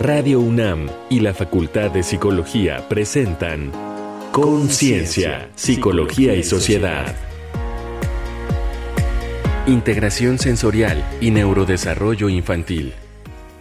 Radio UNAM y la Facultad de Psicología presentan Conciencia, Psicología y Sociedad. Integración sensorial y neurodesarrollo infantil.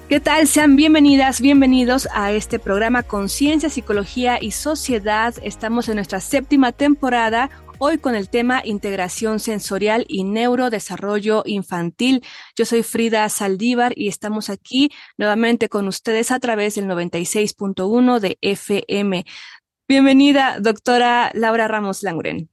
¿Qué tal? Sean bienvenidas, bienvenidos a este programa Conciencia, Psicología y Sociedad. Estamos en nuestra séptima temporada, hoy con el tema integración sensorial y neurodesarrollo infantil. Yo soy Frida Saldívar y estamos aquí nuevamente con ustedes a través del 96.1 de FM. Bienvenida, doctora Laura Ramos Langren.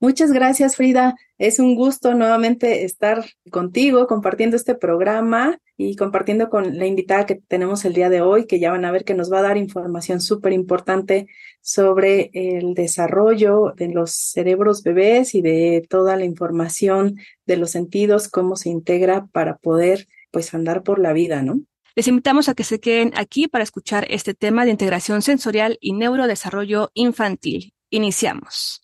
Muchas gracias, Frida. Es un gusto nuevamente estar contigo compartiendo este programa y compartiendo con la invitada que tenemos el día de hoy, que ya van a ver que nos va a dar información súper importante sobre el desarrollo de los cerebros bebés y de toda la información de los sentidos, cómo se integra para poder pues andar por la vida, ¿no? Les invitamos a que se queden aquí para escuchar este tema de integración sensorial y neurodesarrollo infantil. Iniciamos.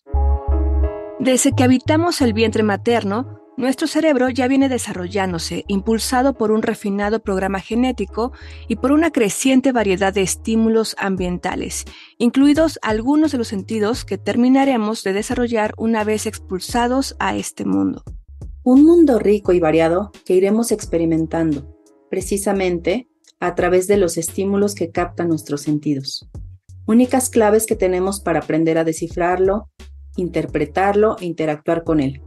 Desde que habitamos el vientre materno, nuestro cerebro ya viene desarrollándose, impulsado por un refinado programa genético y por una creciente variedad de estímulos ambientales, incluidos algunos de los sentidos que terminaremos de desarrollar una vez expulsados a este mundo. Un mundo rico y variado que iremos experimentando, precisamente a través de los estímulos que captan nuestros sentidos. Únicas claves que tenemos para aprender a descifrarlo interpretarlo e interactuar con él.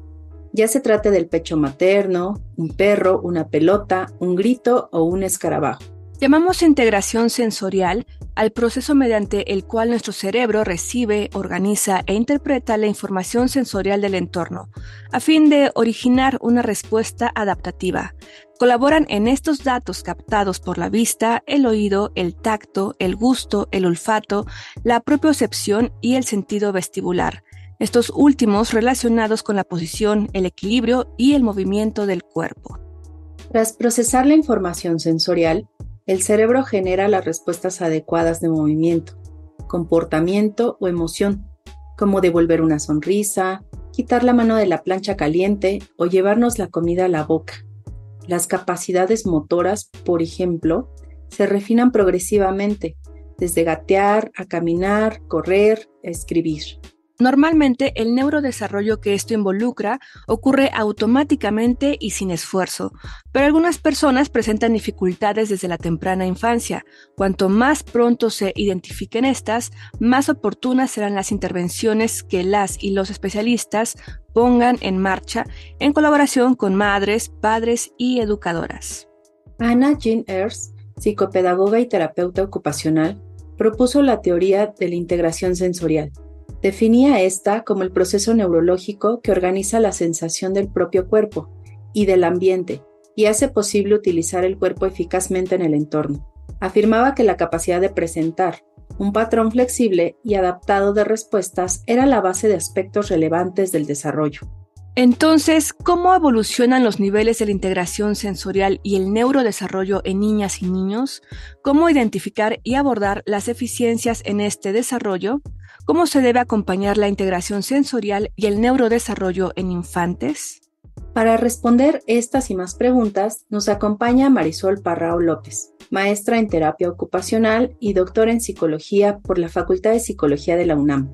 Ya se trate del pecho materno, un perro, una pelota, un grito o un escarabajo. Llamamos integración sensorial al proceso mediante el cual nuestro cerebro recibe, organiza e interpreta la información sensorial del entorno, a fin de originar una respuesta adaptativa. Colaboran en estos datos captados por la vista, el oído, el tacto, el gusto, el olfato, la propiocepción y el sentido vestibular, estos últimos relacionados con la posición, el equilibrio y el movimiento del cuerpo. Tras procesar la información sensorial, el cerebro genera las respuestas adecuadas de movimiento, comportamiento o emoción, como devolver una sonrisa, quitar la mano de la plancha caliente o llevarnos la comida a la boca. Las capacidades motoras, por ejemplo, se refinan progresivamente, desde gatear a caminar, correr, escribir. Normalmente el neurodesarrollo que esto involucra ocurre automáticamente y sin esfuerzo, pero algunas personas presentan dificultades desde la temprana infancia. Cuanto más pronto se identifiquen estas, más oportunas serán las intervenciones que las y los especialistas pongan en marcha en colaboración con madres, padres y educadoras. Anna Jean Ers, psicopedagoga y terapeuta ocupacional, propuso la teoría de la integración sensorial Definía esta como el proceso neurológico que organiza la sensación del propio cuerpo y del ambiente y hace posible utilizar el cuerpo eficazmente en el entorno. Afirmaba que la capacidad de presentar un patrón flexible y adaptado de respuestas era la base de aspectos relevantes del desarrollo. Entonces, ¿cómo evolucionan los niveles de la integración sensorial y el neurodesarrollo en niñas y niños? ¿Cómo identificar y abordar las eficiencias en este desarrollo? ¿Cómo se debe acompañar la integración sensorial y el neurodesarrollo en infantes? Para responder estas y más preguntas, nos acompaña Marisol Parrao López, maestra en terapia ocupacional y doctora en psicología por la Facultad de Psicología de la UNAM.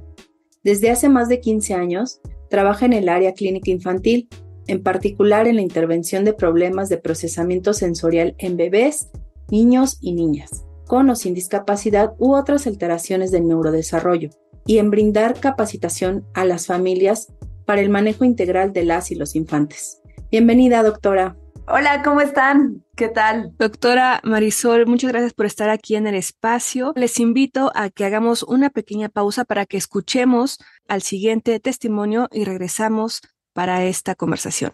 Desde hace más de 15 años, trabaja en el área clínica infantil, en particular en la intervención de problemas de procesamiento sensorial en bebés, niños y niñas, con o sin discapacidad u otras alteraciones del neurodesarrollo y en brindar capacitación a las familias para el manejo integral de las y los infantes. Bienvenida, doctora. Hola, ¿cómo están? ¿Qué tal? Doctora Marisol, muchas gracias por estar aquí en el espacio. Les invito a que hagamos una pequeña pausa para que escuchemos al siguiente testimonio y regresamos para esta conversación.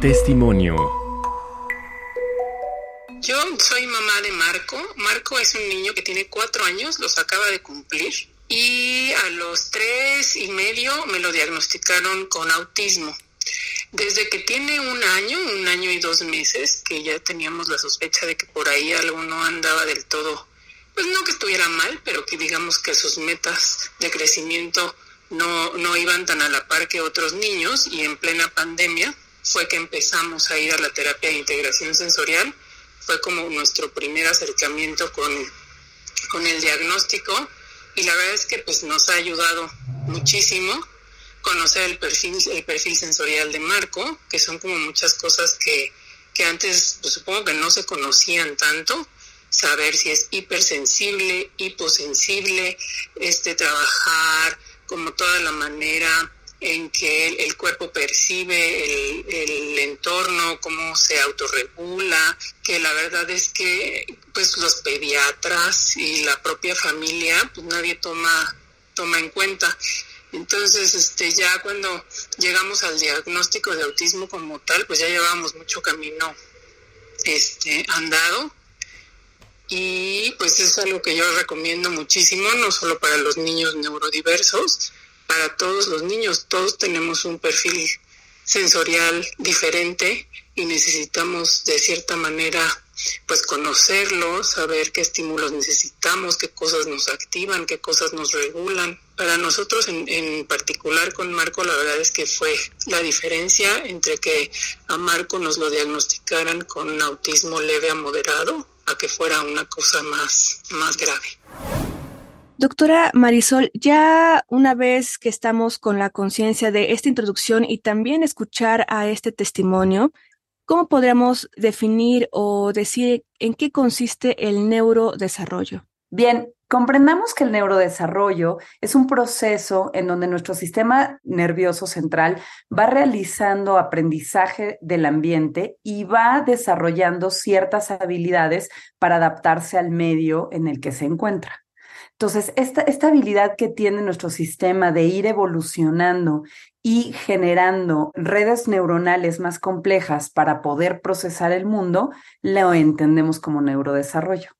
Testimonio yo soy mamá de Marco. Marco es un niño que tiene cuatro años, los acaba de cumplir. Y a los tres y medio me lo diagnosticaron con autismo. Desde que tiene un año, un año y dos meses, que ya teníamos la sospecha de que por ahí algo no andaba del todo, pues no que estuviera mal, pero que digamos que sus metas de crecimiento no, no iban tan a la par que otros niños y en plena pandemia, fue que empezamos a ir a la terapia de integración sensorial. Fue como nuestro primer acercamiento con, con el diagnóstico y la verdad es que pues nos ha ayudado muchísimo conocer el perfil, el perfil sensorial de Marco, que son como muchas cosas que, que antes pues, supongo que no se conocían tanto saber si es hipersensible, hiposensible, este trabajar como toda la manera en que el, cuerpo percibe el, entorno, cómo se autorregula, que la verdad es que pues los pediatras y la propia familia pues nadie toma toma en cuenta. Entonces, este ya cuando llegamos al diagnóstico de autismo como tal, pues ya llevamos mucho camino este andado y pues es algo que yo recomiendo muchísimo, no solo para los niños neurodiversos, para todos los niños, todos tenemos un perfil sensorial diferente y necesitamos de cierta manera pues conocerlo, saber qué estímulos necesitamos, qué cosas nos activan, qué cosas nos regulan. Para nosotros en, en, particular con Marco la verdad es que fue la diferencia entre que a Marco nos lo diagnosticaran con autismo leve a moderado a que fuera una cosa más, más grave. Doctora Marisol, ya una vez que estamos con la conciencia de esta introducción y también escuchar a este testimonio, ¿cómo podríamos definir o decir en qué consiste el neurodesarrollo? Bien, comprendamos que el neurodesarrollo es un proceso en donde nuestro sistema nervioso central va realizando aprendizaje del ambiente y va desarrollando ciertas habilidades para adaptarse al medio en el que se encuentra. Entonces, esta, esta habilidad que tiene nuestro sistema de ir evolucionando y generando redes neuronales más complejas para poder procesar el mundo, lo entendemos como neurodesarrollo.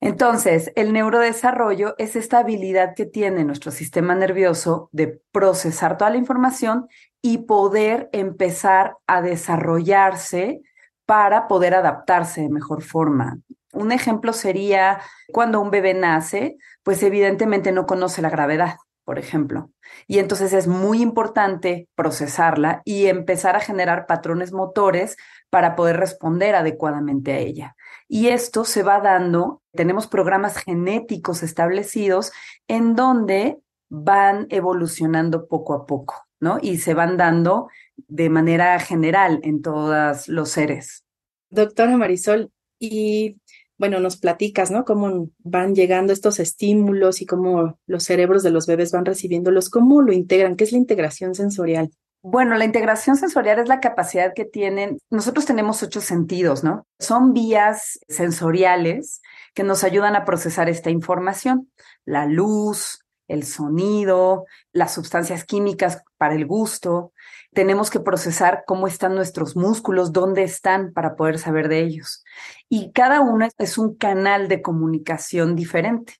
Entonces, el neurodesarrollo es esta habilidad que tiene nuestro sistema nervioso de procesar toda la información y poder empezar a desarrollarse para poder adaptarse de mejor forma. Un ejemplo sería cuando un bebé nace, pues evidentemente no conoce la gravedad, por ejemplo. Y entonces es muy importante procesarla y empezar a generar patrones motores para poder responder adecuadamente a ella. Y esto se va dando, tenemos programas genéticos establecidos en donde van evolucionando poco a poco, ¿no? Y se van dando de manera general en todos los seres. Doctora Marisol, y bueno, nos platicas, ¿no? Cómo van llegando estos estímulos y cómo los cerebros de los bebés van recibiéndolos, cómo lo integran, qué es la integración sensorial. Bueno, la integración sensorial es la capacidad que tienen, nosotros tenemos ocho sentidos, ¿no? Son vías sensoriales que nos ayudan a procesar esta información. La luz, el sonido, las sustancias químicas para el gusto. Tenemos que procesar cómo están nuestros músculos, dónde están para poder saber de ellos. Y cada uno es un canal de comunicación diferente.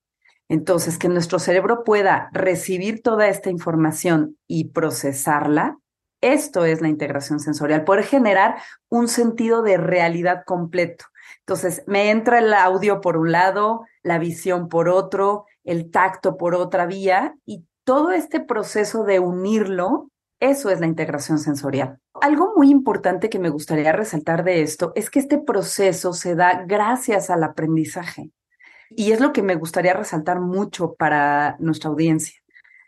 Entonces, que nuestro cerebro pueda recibir toda esta información y procesarla esto es la integración sensorial, poder generar un sentido de realidad completo. Entonces, me entra el audio por un lado, la visión por otro, el tacto por otra vía y todo este proceso de unirlo, eso es la integración sensorial. Algo muy importante que me gustaría resaltar de esto es que este proceso se da gracias al aprendizaje. Y es lo que me gustaría resaltar mucho para nuestra audiencia.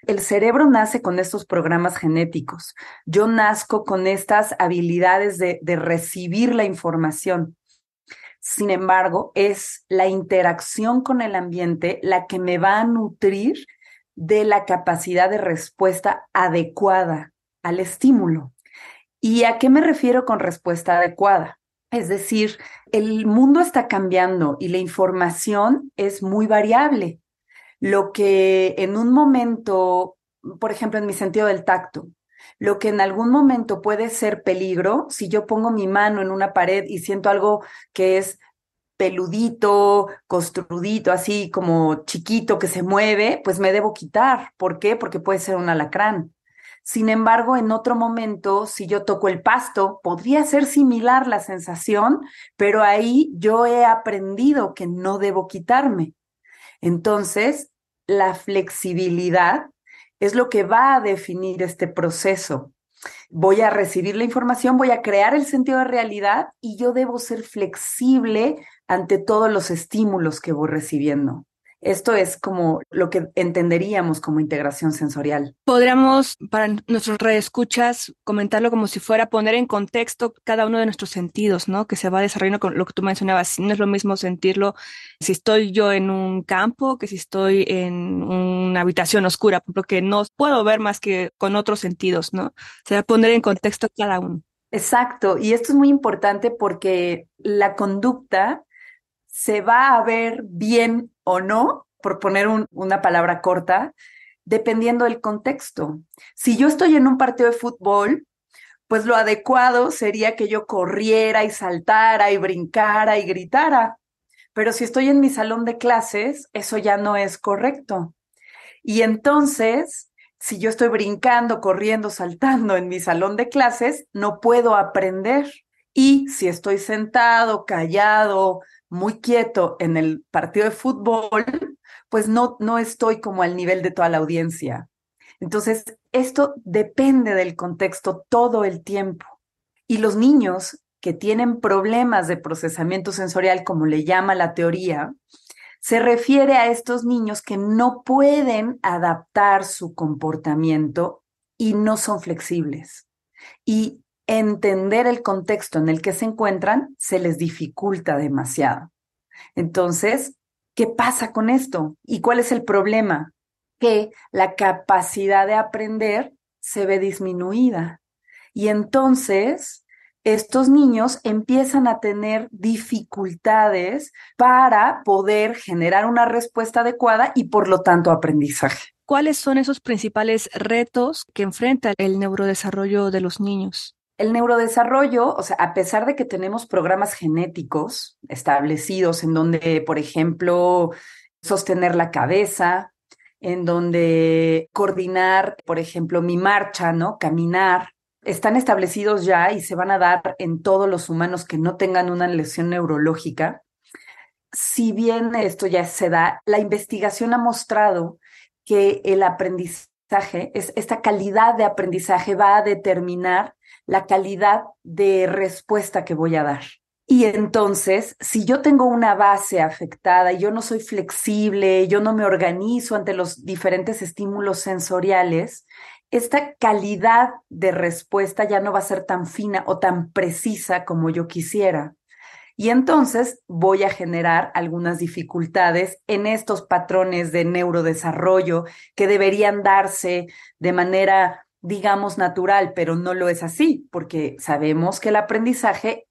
El cerebro nace con estos programas genéticos. Yo nazco con estas habilidades de, de recibir la información. Sin embargo, es la interacción con el ambiente la que me va a nutrir de la capacidad de respuesta adecuada al estímulo. ¿Y a qué me refiero con respuesta adecuada? Es decir, el mundo está cambiando y la información es muy variable lo que en un momento, por ejemplo, en mi sentido del tacto, lo que en algún momento puede ser peligro, si yo pongo mi mano en una pared y siento algo que es peludito, construdito, así como chiquito que se mueve, pues me debo quitar. ¿Por qué? Porque puede ser un alacrán. Sin embargo, en otro momento, si yo toco el pasto, podría ser similar la sensación, pero ahí yo he aprendido que no debo quitarme. Entonces, la flexibilidad es lo que va a definir este proceso. Voy a recibir la información, voy a crear el sentido de realidad y yo debo ser flexible ante todos los estímulos que voy recibiendo. Esto es como lo que entenderíamos como integración sensorial. Podríamos, para nuestros reescuchas, comentarlo como si fuera poner en contexto cada uno de nuestros sentidos, ¿no? Que se va desarrollando con lo que tú mencionabas. No es lo mismo sentirlo si estoy yo en un campo que si estoy en una habitación oscura, porque no puedo ver más que con otros sentidos, ¿no? Se va a poner en contexto cada uno. Exacto. Y esto es muy importante porque la conducta se va a ver bien o no, por poner una palabra corta, dependiendo del contexto. Si yo estoy en un partido de fútbol, pues lo adecuado sería que yo corriera y saltara y brincara y gritara. Pero si estoy en mi salón de clases, eso ya no es correcto. Y entonces, si yo estoy brincando, corriendo, saltando en mi salón de clases, no puedo aprender. Y si estoy sentado, callado, muy quieto en el partido de fútbol, pues no, no estoy como al nivel de toda la audiencia. Entonces, esto depende del contexto todo el tiempo. Y los niños que tienen problemas de procesamiento sensorial, como le llama la teoría, se refiere a estos niños que no pueden adaptar su comportamiento y no son flexibles. Y entender el contexto en el que se encuentran se les dificulta demasiado. Entonces, ¿qué pasa con esto? ¿Y cuál es el problema? Que la capacidad de aprender se ve disminuida. Y entonces, estos niños empiezan a tener dificultades para poder generar una respuesta adecuada y por lo tanto aprendizaje. ¿Cuáles son esos principales retos que enfrenta el neurodesarrollo de los niños? El neurodesarrollo, o sea, a pesar de que tenemos programas genéticos establecidos en donde, por ejemplo, sostener la cabeza, en donde coordinar, por ejemplo, mi marcha, ¿no? Caminar, están establecidos ya y se van a dar en todos los humanos que no tengan una lesión neurológica. Si bien esto ya se da, la investigación ha mostrado que el aprendizaje, es, esta calidad de aprendizaje va a determinar la calidad de respuesta que voy a dar. Y entonces, si yo tengo una base afectada, yo no soy flexible, yo no me organizo ante los diferentes estímulos sensoriales, esta calidad de respuesta ya no va a ser tan fina o tan precisa como yo quisiera. Y entonces voy a generar algunas dificultades en estos patrones de neurodesarrollo que deberían darse de manera digamos, natural, pero no lo es así, porque sabemos que el aprendizaje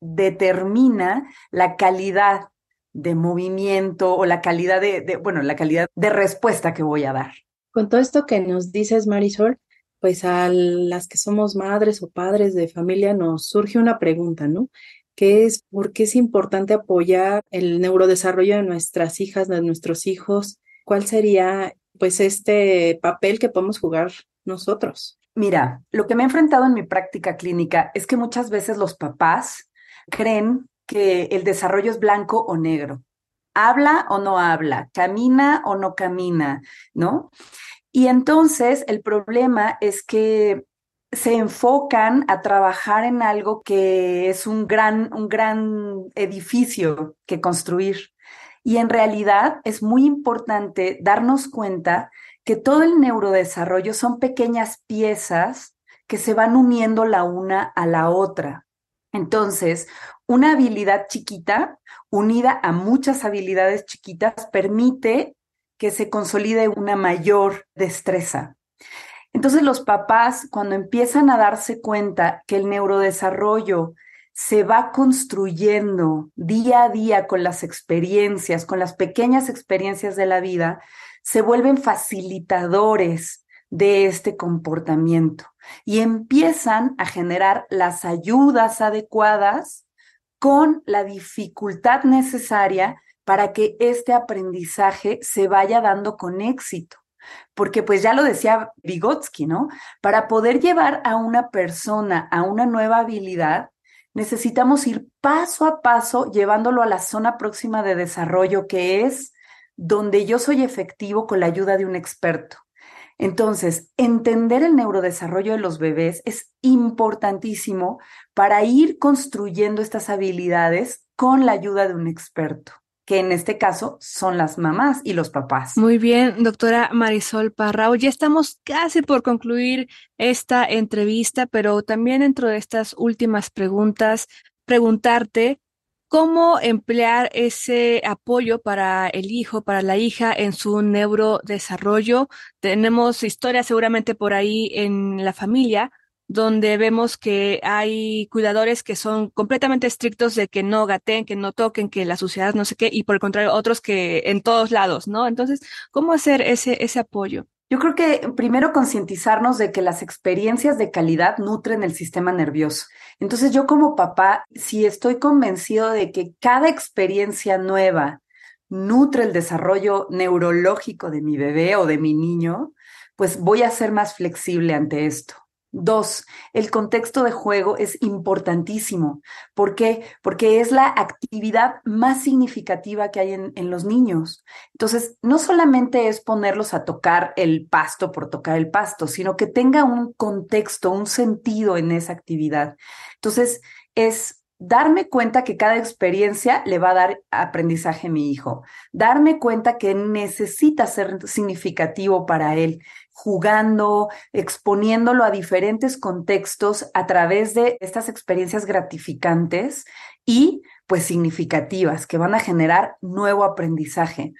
determina la calidad de movimiento o la calidad de, bueno, la calidad de respuesta que voy a dar. Con todo esto que nos dices, Marisol, pues a las que somos madres o padres de familia nos surge una pregunta, ¿no? Que es por qué es importante apoyar el neurodesarrollo de nuestras hijas, de nuestros hijos. ¿Cuál sería pues este papel que podemos jugar nosotros? Mira, lo que me he enfrentado en mi práctica clínica es que muchas veces los papás creen que el desarrollo es blanco o negro. Habla o no habla, camina o no camina, ¿no? Y entonces el problema es que se enfocan a trabajar en algo que es un gran, un gran edificio que construir. Y en realidad es muy importante darnos cuenta que todo el neurodesarrollo son pequeñas piezas que se van uniendo la una a la otra. Entonces, una habilidad chiquita unida a muchas habilidades chiquitas permite que se consolide una mayor destreza. Entonces los papás, cuando empiezan a darse cuenta que el neurodesarrollo se va construyendo día a día con las experiencias, con las pequeñas experiencias de la vida, se vuelven facilitadores de este comportamiento y empiezan a generar las ayudas adecuadas con la dificultad necesaria para que este aprendizaje se vaya dando con éxito. Porque pues ya lo decía Vygotsky, ¿no? Para poder llevar a una persona a una nueva habilidad, necesitamos ir paso a paso llevándolo a la zona próxima de desarrollo que es donde yo soy efectivo con la ayuda de un experto. Entonces, entender el neurodesarrollo de los bebés es importantísimo para ir construyendo estas habilidades con la ayuda de un experto que en este caso son las mamás y los papás. Muy bien, doctora Marisol Parrao. Ya estamos casi por concluir esta entrevista, pero también dentro de estas últimas preguntas, preguntarte cómo emplear ese apoyo para el hijo, para la hija en su neurodesarrollo. Tenemos historias seguramente por ahí en la familia donde vemos que hay cuidadores que son completamente estrictos de que no gaten, que no toquen, que la suciedad no sé qué, y por el contrario, otros que en todos lados, ¿no? Entonces, ¿cómo hacer ese, ese apoyo? Yo creo que primero concientizarnos de que las experiencias de calidad nutren el sistema nervioso. Entonces yo como papá, si estoy convencido de que cada experiencia nueva nutre el desarrollo neurológico de mi bebé o de mi niño, pues voy a ser más flexible ante esto. Dos, el contexto de juego es importantísimo. ¿Por qué? Porque es la actividad más significativa que hay en, en, los niños. Entonces, no solamente es ponerlos a tocar el pasto por tocar el pasto, sino que tenga un contexto, un sentido en esa actividad. Entonces, es darme cuenta que cada experiencia le va a dar aprendizaje a mi hijo, darme cuenta que necesita ser significativo para él, jugando, exponiéndolo a diferentes contextos a través de estas experiencias gratificantes y pues significativas que van a generar nuevo aprendizaje.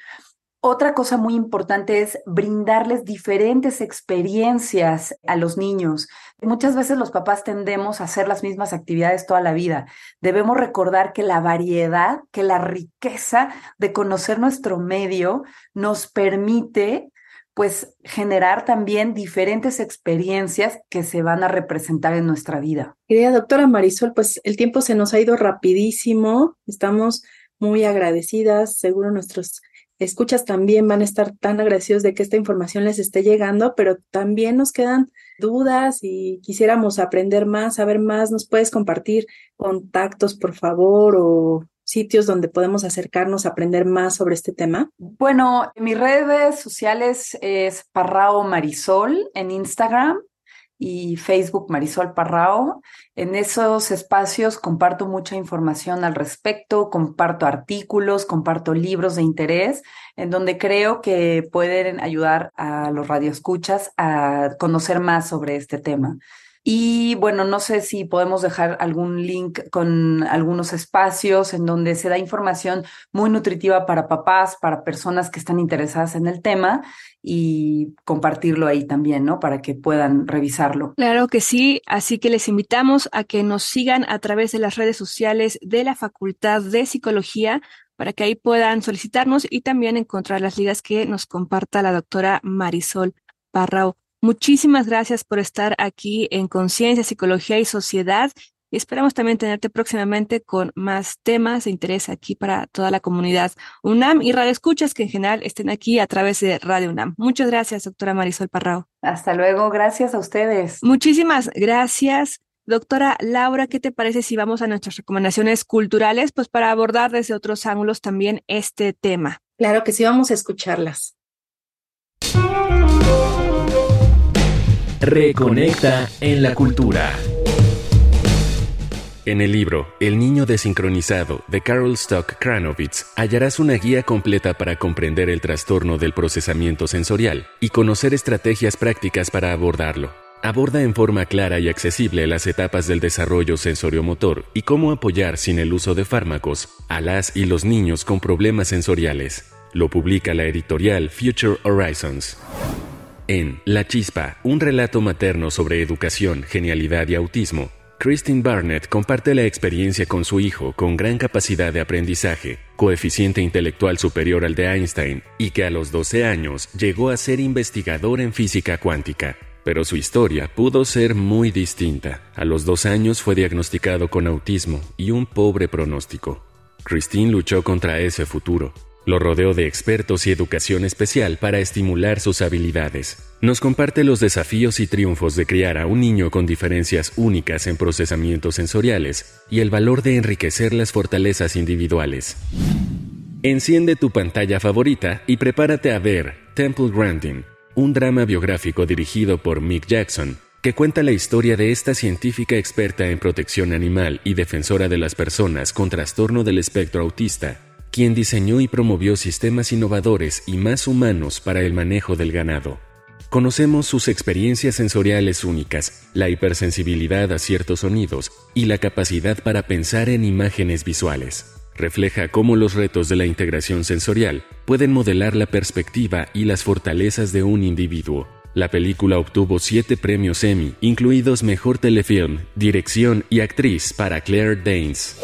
Otra cosa muy importante es brindarles diferentes experiencias a los niños. Muchas veces los papás tendemos a hacer las mismas actividades toda la vida. Debemos recordar que la variedad, que la riqueza de conocer nuestro medio nos permite pues generar también diferentes experiencias que se van a representar en nuestra vida. Querida doctora Marisol, pues el tiempo se nos ha ido rapidísimo. Estamos muy agradecidas, seguro nuestros escuchas también van a estar tan agradecidos de que esta información les esté llegando, pero también nos quedan dudas y quisiéramos aprender más, saber más. ¿Nos puedes compartir contactos, por favor, o sitios donde podemos acercarnos a aprender más sobre este tema? Bueno, mis redes sociales es Parrao Marisol en Instagram y Facebook Marisol Parrao. En esos espacios comparto mucha información al respecto, comparto artículos, comparto libros de interés, en donde creo que pueden ayudar a los radioescuchas a conocer más sobre este tema. Y bueno, no sé si podemos dejar algún link con algunos espacios en donde se da información muy nutritiva para papás, para personas que están interesadas en el tema y compartirlo ahí también, ¿no? Para que puedan revisarlo. Claro que sí, así que les invitamos a que nos sigan a través de las redes sociales de la Facultad de Psicología para que ahí puedan solicitarnos y también encontrar las ligas que nos comparta la doctora Marisol Parrao. Muchísimas gracias por estar aquí en Conciencia, Psicología y Sociedad. Y esperamos también tenerte próximamente con más temas de interés aquí para toda la comunidad UNAM y Radio Escuchas que en general estén aquí a través de Radio UNAM. Muchas gracias, doctora Marisol Parrao. Hasta luego, gracias a ustedes. Muchísimas gracias. Doctora Laura, ¿qué te parece si vamos a nuestras recomendaciones culturales? Pues para abordar desde otros ángulos también este tema. Claro que sí, vamos a escucharlas. Reconecta en la cultura. En el libro El niño desincronizado de Carol Stock Kranovitz hallarás una guía completa para comprender el trastorno del procesamiento sensorial y conocer estrategias prácticas para abordarlo. Aborda en forma clara y accesible las etapas del desarrollo sensoriomotor y cómo apoyar sin el uso de fármacos a las y los niños con problemas sensoriales. Lo publica la editorial Future Horizons. En La Chispa, un relato materno sobre educación, genialidad y autismo, Christine Barnett comparte la experiencia con su hijo con gran capacidad de aprendizaje, coeficiente intelectual superior al de Einstein, y que a los 12 años llegó a ser investigador en física cuántica. Pero su historia pudo ser muy distinta. A los dos años fue diagnosticado con autismo y un pobre pronóstico. Christine luchó contra ese futuro, lo rodeó de expertos y educación especial para estimular sus habilidades. Nos comparte los desafíos y triunfos de criar a un niño con diferencias únicas en procesamientos sensoriales y el valor de enriquecer las fortalezas individuales. Enciende tu pantalla favorita y prepárate a ver Temple Grandin, un drama biográfico dirigido por Mick Jackson, que cuenta la historia de esta científica experta en protección animal y defensora de las personas con trastorno del espectro autista, quien diseñó y promovió sistemas innovadores y más humanos para el manejo del ganado. Conocemos sus experiencias sensoriales únicas, la hipersensibilidad a ciertos sonidos y la capacidad para pensar en imágenes visuales. Refleja cómo los retos de la integración sensorial pueden modelar la perspectiva y las fortalezas de un individuo. La película obtuvo siete premios Emmy, incluidos Mejor Telefilm, Dirección y Actriz para Claire Danes.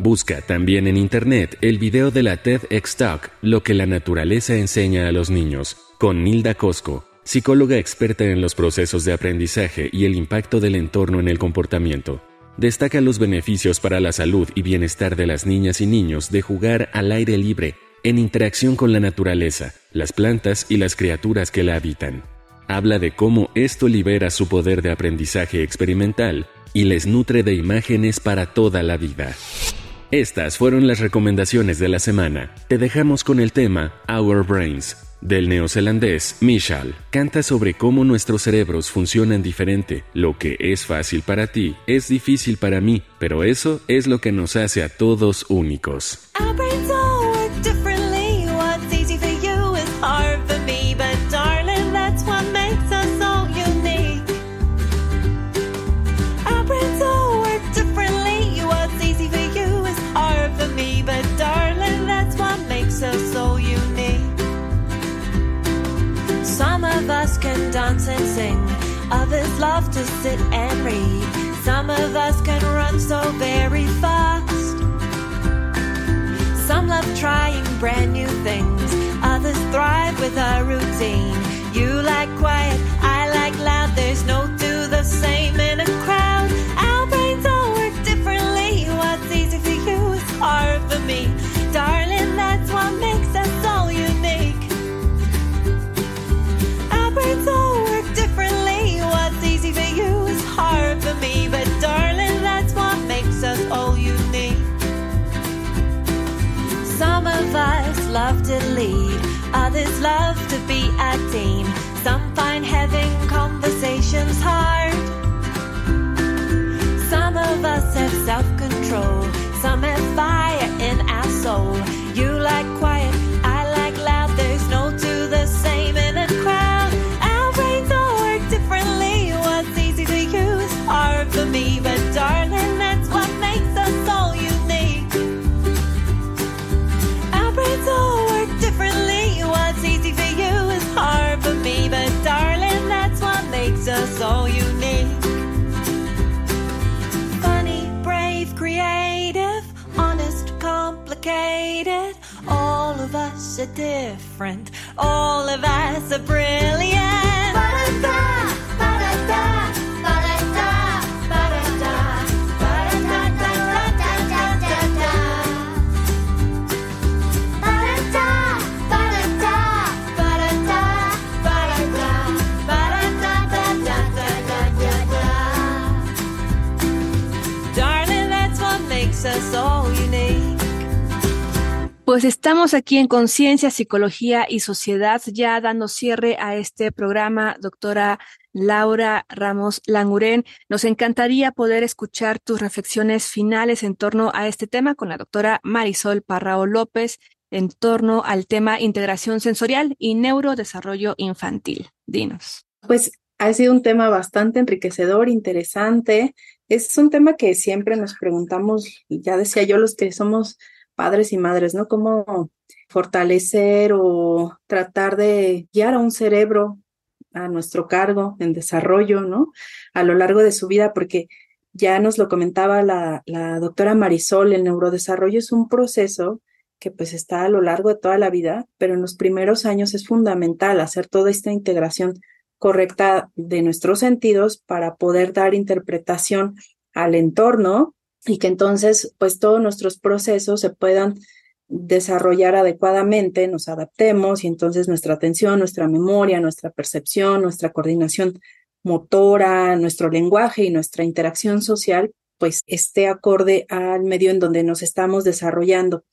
Busca también en Internet el video de la TEDx Talk Lo que la naturaleza enseña a los niños, con Nilda Cosco, psicóloga experta en los procesos de aprendizaje y el impacto del entorno en el comportamiento. Destaca los beneficios para la salud y bienestar de las niñas y niños de jugar al aire libre, en interacción con la naturaleza, las plantas y las criaturas que la habitan. Habla de cómo esto libera su poder de aprendizaje experimental y les nutre de imágenes para toda la vida. Estas fueron las recomendaciones de la semana. Te dejamos con el tema Our Brains del neozelandés Michal canta sobre cómo nuestros cerebros funcionan diferente. Lo que es fácil para ti es difícil para mí, pero eso es lo que nos hace a todos únicos. Love trying brand new things, others thrive with a routine. You like quiet, I like loud, there's no two the same in a crowd. Have self control, some have fire are different. All of us are brilliant. Pues estamos aquí en Conciencia, Psicología y Sociedad, ya dando cierre a este programa, doctora Laura Ramos Languren. Nos encantaría poder escuchar tus reflexiones finales en torno a este tema con la doctora Marisol Parrao López en torno al tema integración sensorial y neurodesarrollo infantil. Dinos. Pues ha sido un tema bastante enriquecedor, interesante. Es un tema que siempre nos preguntamos, ya decía yo, los que somos padres y madres, ¿no? Cómo fortalecer o tratar de guiar a un cerebro a nuestro cargo en desarrollo, ¿no? A lo largo de su vida, porque ya nos lo comentaba la, la doctora Marisol, el neurodesarrollo es un proceso que pues está a lo largo de toda la vida, pero en los primeros años es fundamental hacer toda esta integración correcta de nuestros sentidos para poder dar interpretación al entorno y que entonces pues todos nuestros procesos se puedan desarrollar adecuadamente, nos adaptemos y entonces nuestra atención, nuestra memoria, nuestra percepción, nuestra coordinación motora, nuestro lenguaje y nuestra interacción social pues esté acorde al medio en donde nos estamos desarrollando.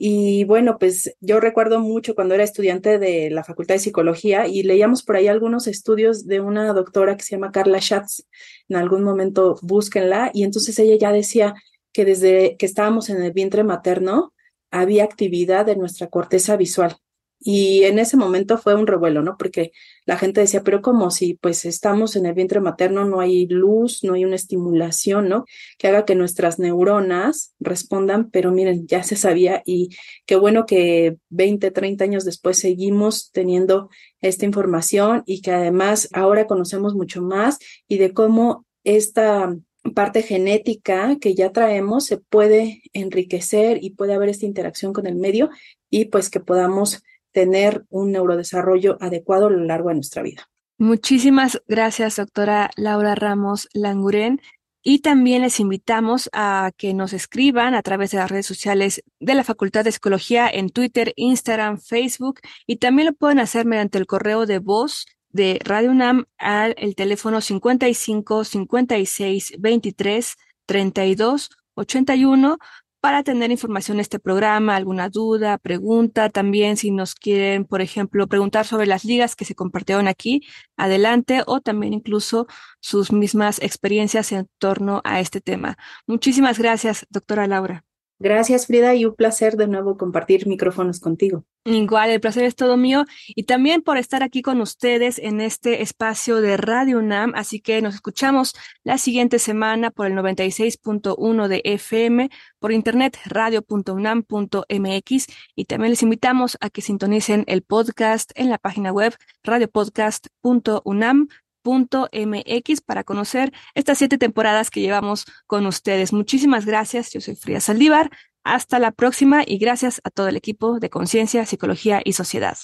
Y bueno, pues yo recuerdo mucho cuando era estudiante de la Facultad de Psicología y leíamos por ahí algunos estudios de una doctora que se llama Carla Schatz. En algún momento búsquenla. Y entonces ella ya decía que desde que estábamos en el vientre materno había actividad de nuestra corteza visual. Y en ese momento fue un revuelo, ¿no? Porque la gente decía, pero como si pues estamos en el vientre materno, no hay luz, no hay una estimulación, ¿no? Que haga que nuestras neuronas respondan, pero miren, ya se sabía y qué bueno que 20, 30 años después seguimos teniendo esta información y que además ahora conocemos mucho más y de cómo esta parte genética que ya traemos se puede enriquecer y puede haber esta interacción con el medio y pues que podamos tener un neurodesarrollo adecuado a lo largo de nuestra vida. Muchísimas gracias, doctora Laura Ramos Languren. Y también les invitamos a que nos escriban a través de las redes sociales de la Facultad de Psicología en Twitter, Instagram, Facebook y también lo pueden hacer mediante el correo de voz de Radio UNAM al el teléfono 55 56 23 32 81 para tener información de este programa, alguna duda, pregunta, también si nos quieren, por ejemplo, preguntar sobre las ligas que se compartieron aquí, adelante, o también incluso sus mismas experiencias en torno a este tema. Muchísimas gracias, doctora Laura. Gracias, Frida, y un placer de nuevo compartir micrófonos contigo. Igual, el placer es todo mío y también por estar aquí con ustedes en este espacio de Radio UNAM. Así que nos escuchamos la siguiente semana por el 96.1 de FM, por internet radio.unam.mx y también les invitamos a que sintonicen el podcast en la página web radiopodcast.unam mx para conocer estas siete temporadas que llevamos con ustedes. Muchísimas gracias. Yo soy Frida Saldívar. Hasta la próxima y gracias a todo el equipo de Conciencia, Psicología y Sociedad.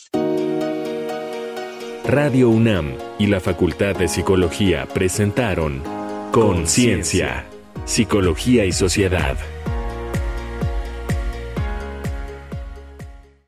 Radio UNAM y la Facultad de Psicología presentaron Conciencia, Psicología y Sociedad.